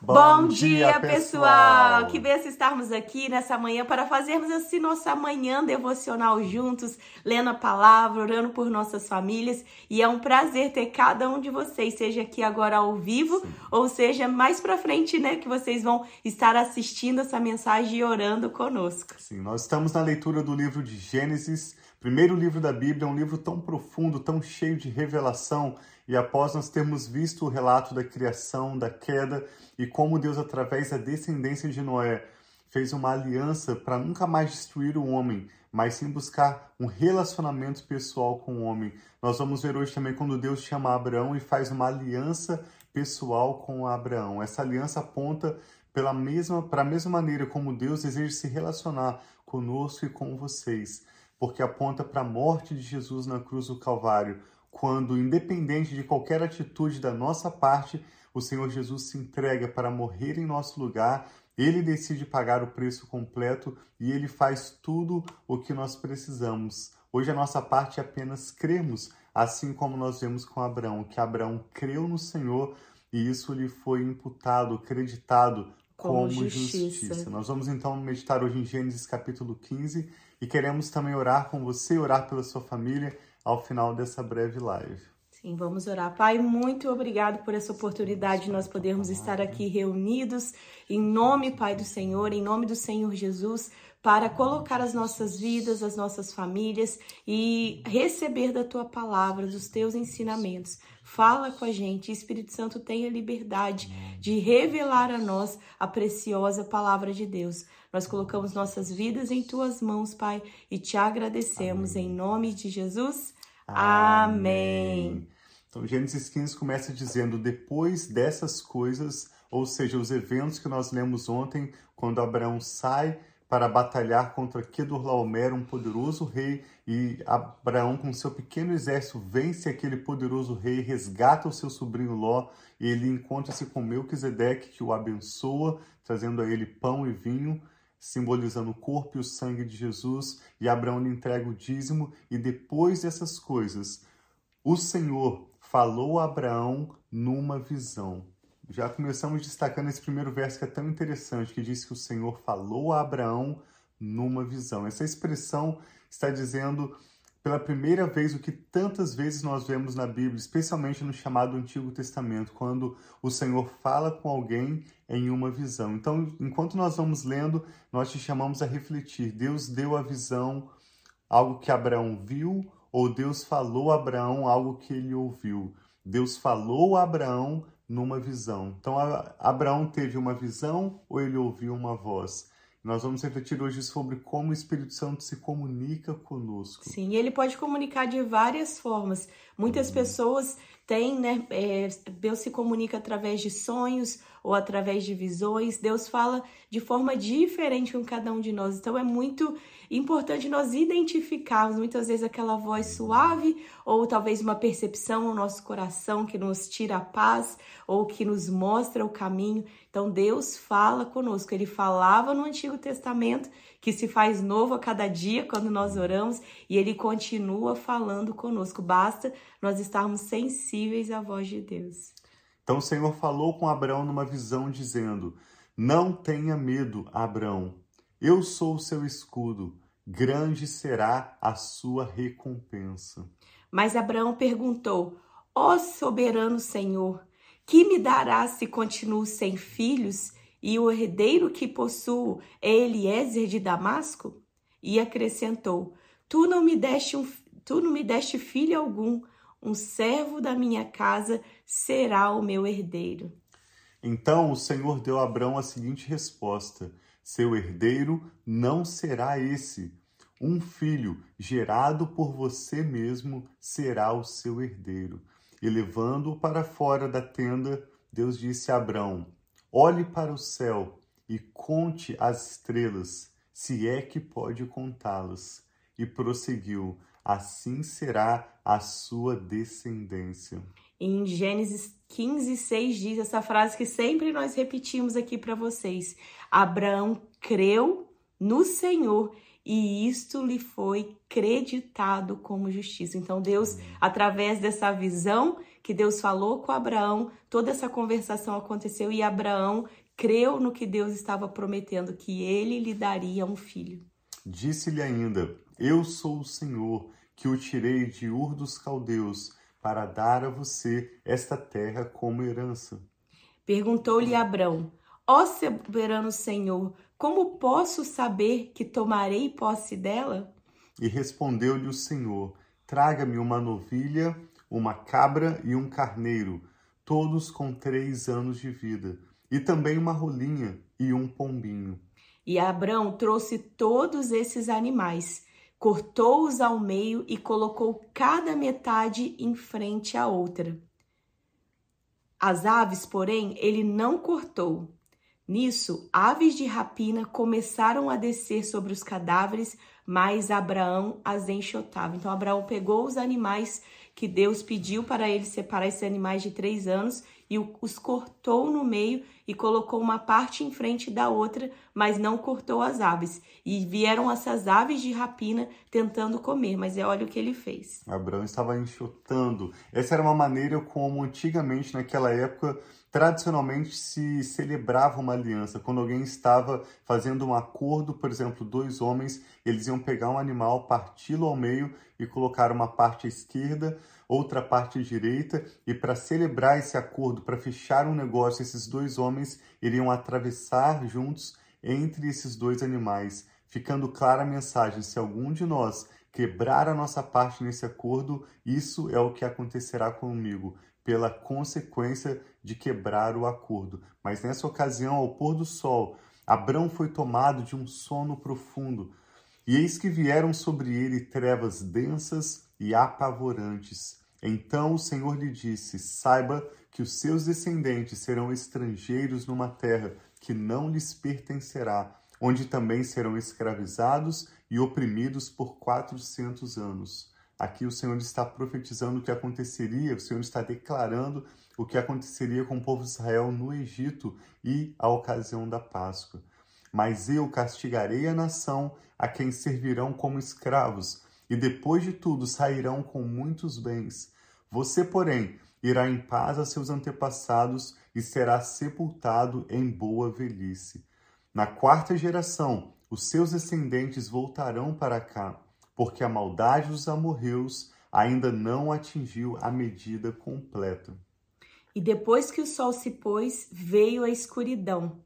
Bom, Bom dia, dia, pessoal! Que benção estarmos aqui nessa manhã para fazermos assim nossa manhã devocional juntos, lendo a palavra, orando por nossas famílias. E é um prazer ter cada um de vocês, seja aqui agora ao vivo, Sim. ou seja mais para frente, né, que vocês vão estar assistindo essa mensagem e orando conosco. Sim, nós estamos na leitura do livro de Gênesis, primeiro livro da Bíblia, um livro tão profundo, tão cheio de revelação e após nós termos visto o relato da criação, da queda e como Deus, através da descendência de Noé, fez uma aliança para nunca mais destruir o homem, mas sim buscar um relacionamento pessoal com o homem. Nós vamos ver hoje também quando Deus chama Abraão e faz uma aliança pessoal com Abraão. Essa aliança aponta pela mesma, para a mesma maneira como Deus deseja se relacionar conosco e com vocês, porque aponta para a morte de Jesus na cruz do Calvário, quando, independente de qualquer atitude da nossa parte, o Senhor Jesus se entrega para morrer em nosso lugar, ele decide pagar o preço completo e ele faz tudo o que nós precisamos. Hoje a nossa parte é apenas cremos, assim como nós vemos com Abraão, que Abraão creu no Senhor e isso lhe foi imputado, creditado como, como justiça. justiça. Nós vamos então meditar hoje em Gênesis capítulo 15 e queremos também orar com você, orar pela sua família ao final dessa breve live. Sim, vamos orar. Pai, muito obrigado por essa oportunidade de nós podermos estar aqui reunidos em nome, Pai do Senhor, em nome do Senhor Jesus, para colocar as nossas vidas, as nossas famílias e receber da tua palavra, dos teus ensinamentos. Fala com a gente, Espírito Santo tenha liberdade de revelar a nós a preciosa palavra de Deus. Nós colocamos nossas vidas em tuas mãos, Pai, e te agradecemos Amém. em nome de Jesus. Amém. Então, Gênesis 15 começa dizendo: depois dessas coisas, ou seja, os eventos que nós lemos ontem, quando Abraão sai para batalhar contra Kedorlaomer, um poderoso rei, e Abraão, com seu pequeno exército, vence aquele poderoso rei, resgata o seu sobrinho Ló, e ele encontra-se com Melquisedeque, que o abençoa, trazendo a ele pão e vinho simbolizando o corpo e o sangue de Jesus, e Abraão lhe entrega o dízimo, e depois dessas coisas, o Senhor falou a Abraão numa visão. Já começamos destacando esse primeiro verso que é tão interessante, que diz que o Senhor falou a Abraão numa visão. Essa expressão está dizendo pela primeira vez o que tantas vezes nós vemos na Bíblia, especialmente no chamado Antigo Testamento, quando o Senhor fala com alguém em uma visão. Então, enquanto nós vamos lendo, nós te chamamos a refletir. Deus deu a visão, algo que Abraão viu, ou Deus falou a Abraão algo que ele ouviu. Deus falou a Abraão numa visão. Então, Abraão teve uma visão ou ele ouviu uma voz? Nós vamos refletir hoje sobre como o Espírito Santo se comunica conosco. Sim, ele pode comunicar de várias formas. Muitas pessoas têm, né? É, Deus se comunica através de sonhos ou através de visões. Deus fala de forma diferente com cada um de nós. Então é muito importante nós identificarmos muitas vezes aquela voz suave ou talvez uma percepção no nosso coração que nos tira a paz ou que nos mostra o caminho. Então Deus fala conosco. Ele falava no Antigo Testamento que se faz novo a cada dia quando nós oramos e ele continua falando conosco. Basta nós estarmos sensíveis à voz de Deus. Então o Senhor falou com Abraão numa visão dizendo: Não tenha medo, Abraão eu sou o seu escudo, grande será a sua recompensa. Mas Abraão perguntou: Ó soberano Senhor, que me darás se continuo sem filhos e o herdeiro que possuo é Eliezer de Damasco? E acrescentou: Tu não me deste um, tu não me deste filho algum, um servo da minha casa será o meu herdeiro. Então o Senhor deu a Abraão a seguinte resposta: seu herdeiro não será esse. Um filho gerado por você mesmo será o seu herdeiro. E levando-o para fora da tenda, Deus disse a Abraão: Olhe para o céu e conte as estrelas, se é que pode contá-las. E prosseguiu: Assim será a sua descendência. Em Gênesis 15, 6 diz essa frase que sempre nós repetimos aqui para vocês. Abraão creu no Senhor e isto lhe foi creditado como justiça. Então Deus, através dessa visão que Deus falou com Abraão, toda essa conversação aconteceu e Abraão creu no que Deus estava prometendo, que ele lhe daria um filho. Disse-lhe ainda: Eu sou o Senhor, que o tirei de Ur dos Caldeus, para dar a você esta terra como herança. Perguntou-lhe Abrão: Ó soberano Senhor, como posso saber que tomarei posse dela? E respondeu-lhe o Senhor: Traga-me uma novilha, uma cabra e um carneiro, todos com três anos de vida e também uma rolinha e um pombinho. E Abrão trouxe todos esses animais, cortou-os ao meio e colocou cada metade em frente à outra. As aves, porém, ele não cortou. Nisso, aves de rapina começaram a descer sobre os cadáveres, mas Abraão as enxotava. Então, Abraão pegou os animais que Deus pediu para ele separar esses animais de três anos e os cortou no meio e colocou uma parte em frente da outra, mas não cortou as aves. E vieram essas aves de rapina tentando comer, mas é olha o que ele fez. Abraão estava enxotando. Essa era uma maneira como antigamente, naquela época, tradicionalmente se celebrava uma aliança. Quando alguém estava fazendo um acordo, por exemplo, dois homens, eles iam pegar um animal, parti-lo ao meio e colocar uma parte à esquerda, outra parte à direita, e para celebrar esse acordo, para fechar um negócio, esses dois homens iriam atravessar juntos entre esses dois animais, ficando clara a mensagem: se algum de nós quebrar a nossa parte nesse acordo, isso é o que acontecerá comigo, pela consequência de quebrar o acordo. Mas nessa ocasião, ao pôr do sol, Abrão foi tomado de um sono profundo, e eis que vieram sobre ele trevas densas e apavorantes. Então o Senhor lhe disse: Saiba que os seus descendentes serão estrangeiros numa terra que não lhes pertencerá, onde também serão escravizados e oprimidos por quatrocentos anos. Aqui o Senhor está profetizando o que aconteceria, o Senhor está declarando o que aconteceria com o povo de Israel no Egito e a ocasião da Páscoa. Mas eu castigarei a nação a quem servirão como escravos, e depois de tudo sairão com muitos bens. Você, porém, irá em paz a seus antepassados e será sepultado em boa velhice. Na quarta geração, os seus descendentes voltarão para cá, porque a maldade dos amorreus ainda não atingiu a medida completa. E depois que o sol se pôs, veio a escuridão.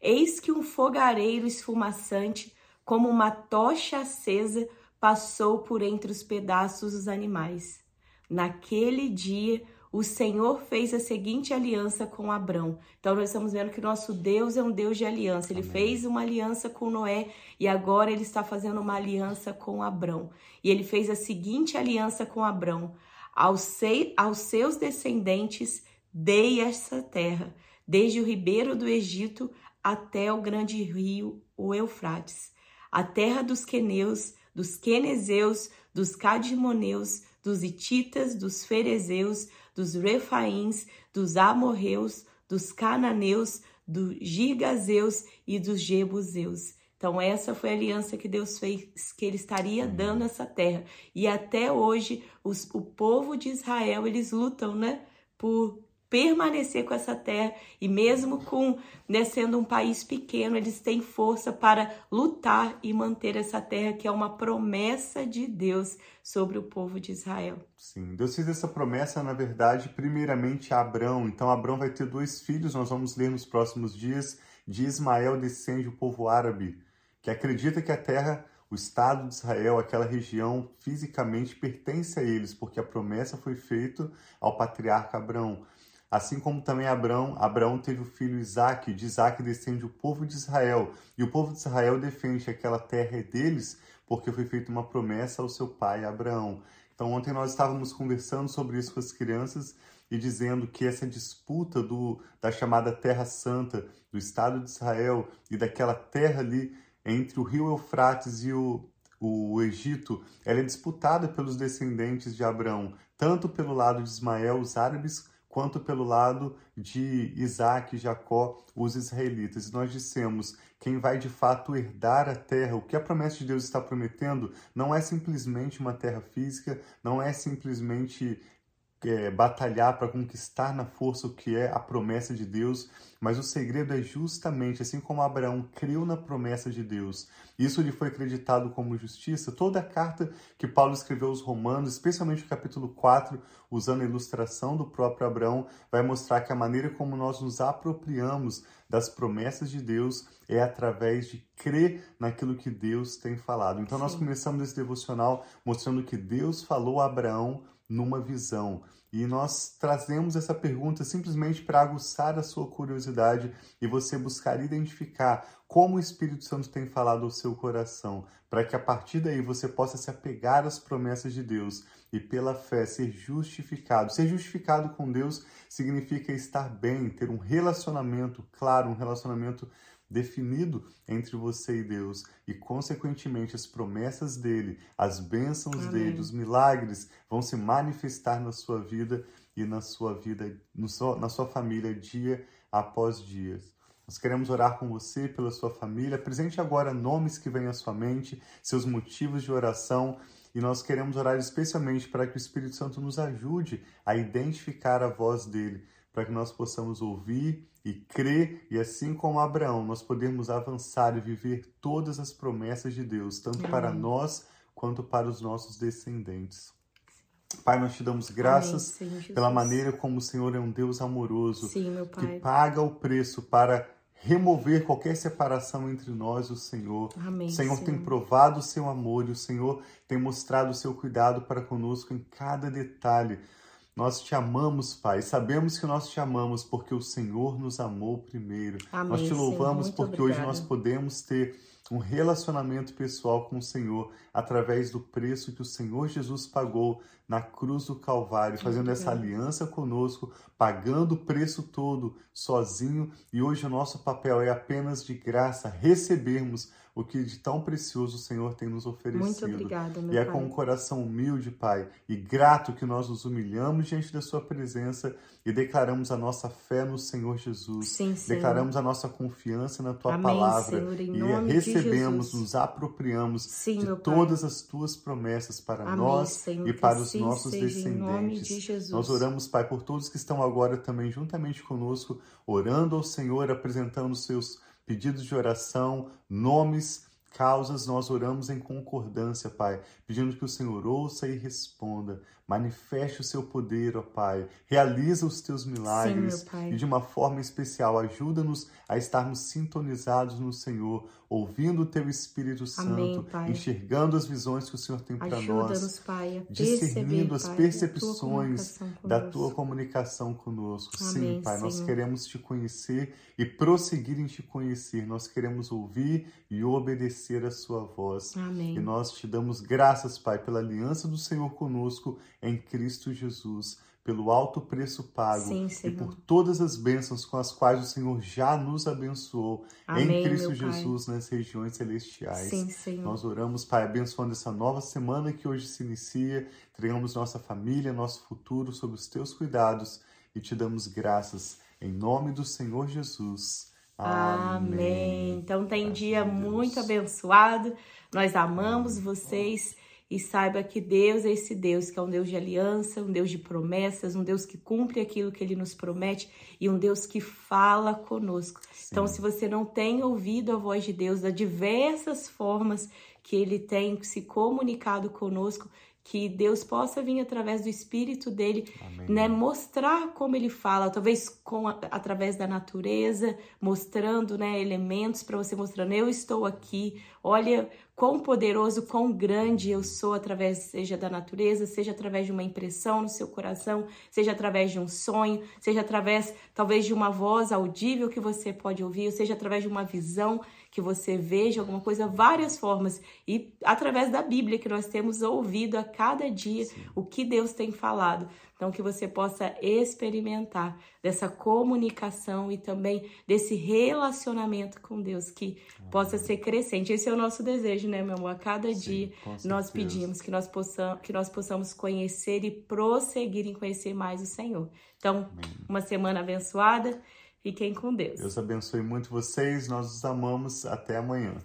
Eis que um fogareiro esfumaçante, como uma tocha acesa, passou por entre os pedaços dos animais. Naquele dia, o Senhor fez a seguinte aliança com Abrão. Então, nós estamos vendo que nosso Deus é um Deus de aliança. Ele Amém. fez uma aliança com Noé e agora ele está fazendo uma aliança com Abrão. E ele fez a seguinte aliança com Abrão: aos, aos seus descendentes dei essa terra, desde o ribeiro do Egito até o grande rio, o Eufrates, a terra dos queneus, dos quenezeus, dos cadimoneus, dos ititas, dos ferezeus, dos refaíns, dos amorreus, dos cananeus, dos gigazeus e dos jebuseus. Então essa foi a aliança que Deus fez, que ele estaria dando essa terra. E até hoje os, o povo de Israel, eles lutam, né, por permanecer com essa terra e mesmo com né, sendo um país pequeno, eles têm força para lutar e manter essa terra que é uma promessa de Deus sobre o povo de Israel. Sim, Deus fez essa promessa, na verdade, primeiramente a Abrão. Então Abrão vai ter dois filhos, nós vamos ler nos próximos dias, de Ismael descende o povo árabe, que acredita que a terra o Estado de Israel, aquela região, fisicamente pertence a eles, porque a promessa foi feita ao patriarca Abraão. Assim como também Abraão, Abraão teve o filho Isaac, de Isaac descende o povo de Israel, e o povo de Israel defende que aquela terra é deles, porque foi feita uma promessa ao seu pai Abraão. Então ontem nós estávamos conversando sobre isso com as crianças e dizendo que essa disputa do, da chamada Terra Santa, do Estado de Israel e daquela terra ali entre o rio Eufrates e o, o Egito, ela é disputada pelos descendentes de Abraão, tanto pelo lado de Ismael, os árabes, quanto pelo lado de Isaac Jacó, os israelitas. E nós dissemos: quem vai de fato herdar a terra, o que a promessa de Deus está prometendo, não é simplesmente uma terra física, não é simplesmente é, batalhar para conquistar na força o que é a promessa de Deus, mas o segredo é justamente assim como Abraão creu na promessa de Deus, isso lhe foi acreditado como justiça. Toda a carta que Paulo escreveu aos Romanos, especialmente o capítulo 4, usando a ilustração do próprio Abraão, vai mostrar que a maneira como nós nos apropriamos das promessas de Deus é através de crer naquilo que Deus tem falado. Então Sim. nós começamos esse devocional mostrando que Deus falou a Abraão numa visão. E nós trazemos essa pergunta simplesmente para aguçar a sua curiosidade e você buscar identificar como o Espírito Santo tem falado ao seu coração, para que a partir daí você possa se apegar às promessas de Deus e pela fé ser justificado. Ser justificado com Deus significa estar bem, ter um relacionamento claro, um relacionamento definido entre você e Deus e, consequentemente, as promessas dele, as bênçãos Amém. dele, os milagres vão se manifestar na sua vida e na sua vida, seu, na sua família, dia após dia. Nós queremos orar com você, pela sua família. Presente agora nomes que vêm à sua mente, seus motivos de oração. E nós queremos orar especialmente para que o Espírito Santo nos ajude a identificar a voz dele para que nós possamos ouvir e crer, e assim como Abraão, nós podemos avançar e viver todas as promessas de Deus, tanto Amém. para nós quanto para os nossos descendentes. Pai, nós te damos graças Amém, pela maneira como o Senhor é um Deus amoroso, Sim, que paga o preço para remover qualquer separação entre nós e o Senhor. Amém, o Senhor Senhor. tem provado o seu amor e o Senhor tem mostrado o seu cuidado para conosco em cada detalhe. Nós te amamos, Pai. Sabemos que nós te amamos porque o Senhor nos amou primeiro. Amém, nós te louvamos Senhor, porque obrigada. hoje nós podemos ter um relacionamento pessoal com o Senhor através do preço que o Senhor Jesus pagou na cruz do Calvário, fazendo essa aliança conosco, pagando o preço todo sozinho. E hoje o nosso papel é apenas de graça recebermos o que de tão precioso o Senhor tem nos oferecido. Muito obrigada, meu E é pai. com um coração humilde, Pai, e grato que nós nos humilhamos diante da Sua presença e declaramos a nossa fé no Senhor Jesus. Sim, Senhor. Declaramos a nossa confiança na Tua Amém, palavra Senhor, em e nome recebemos, de Jesus. nos apropriamos Sim, de Pai. todas as Tuas promessas para Amém, nós Senhor, e para os nossos descendentes. de. Nós oramos, Pai, por todos que estão agora também juntamente conosco, orando ao Senhor, apresentando seus pedidos de oração, nomes, causas, nós oramos em concordância, Pai, pedindo que o Senhor ouça e responda. Manifeste o seu poder, ó Pai. Realiza os teus milagres Sim, e de uma forma especial ajuda-nos a estarmos sintonizados no Senhor, ouvindo o teu Espírito Amém, Santo, Pai. enxergando as visões que o Senhor tem para nós Pai, discernindo as percepções da tua comunicação conosco. Amém, Sim, Pai, nós Senhor. queremos te conhecer e prosseguir em te conhecer. Nós queremos ouvir e obedecer a sua voz. Amém. E nós te damos graças, Pai, pela aliança do Senhor conosco em Cristo Jesus, pelo alto preço pago Sim, e por todas as bênçãos com as quais o Senhor já nos abençoou Amém, em Cristo. Jesus nas regiões celestiais. Sim. Nós oramos, Pai, abençoando essa nova semana que hoje se inicia. Entregamos nossa família, nosso futuro sob os teus cuidados e te damos graças em nome do Senhor Jesus. Amém. Então tem dia muito abençoado. Nós amamos vocês e saiba que Deus é esse Deus que é um Deus de aliança, um Deus de promessas, um Deus que cumpre aquilo que ele nos promete e um Deus que fala conosco. Então, se você não tem ouvido a voz de Deus das diversas formas que ele tem se comunicado conosco, que Deus possa vir através do Espírito dele, Amém. né, mostrar como ele fala, talvez com a- através da natureza, mostrando, né, elementos para você mostrando eu estou aqui. Olha quão poderoso, quão grande eu sou através seja da natureza, seja através de uma impressão no seu coração, seja através de um sonho, seja através talvez de uma voz audível que você pode ouvir, ou seja através de uma visão que você veja alguma coisa, várias formas e através da Bíblia que nós temos ouvido a cada dia o que Deus tem falado. Então, que você possa experimentar dessa comunicação e também desse relacionamento com Deus, que possa ser crescente. Esse é o nosso desejo, né, meu amor? A cada Sim, dia nós pedimos que nós, possamos, que nós possamos conhecer e prosseguir em conhecer mais o Senhor. Então, uma semana abençoada. Fiquem com Deus. Deus abençoe muito vocês. Nós os amamos. Até amanhã.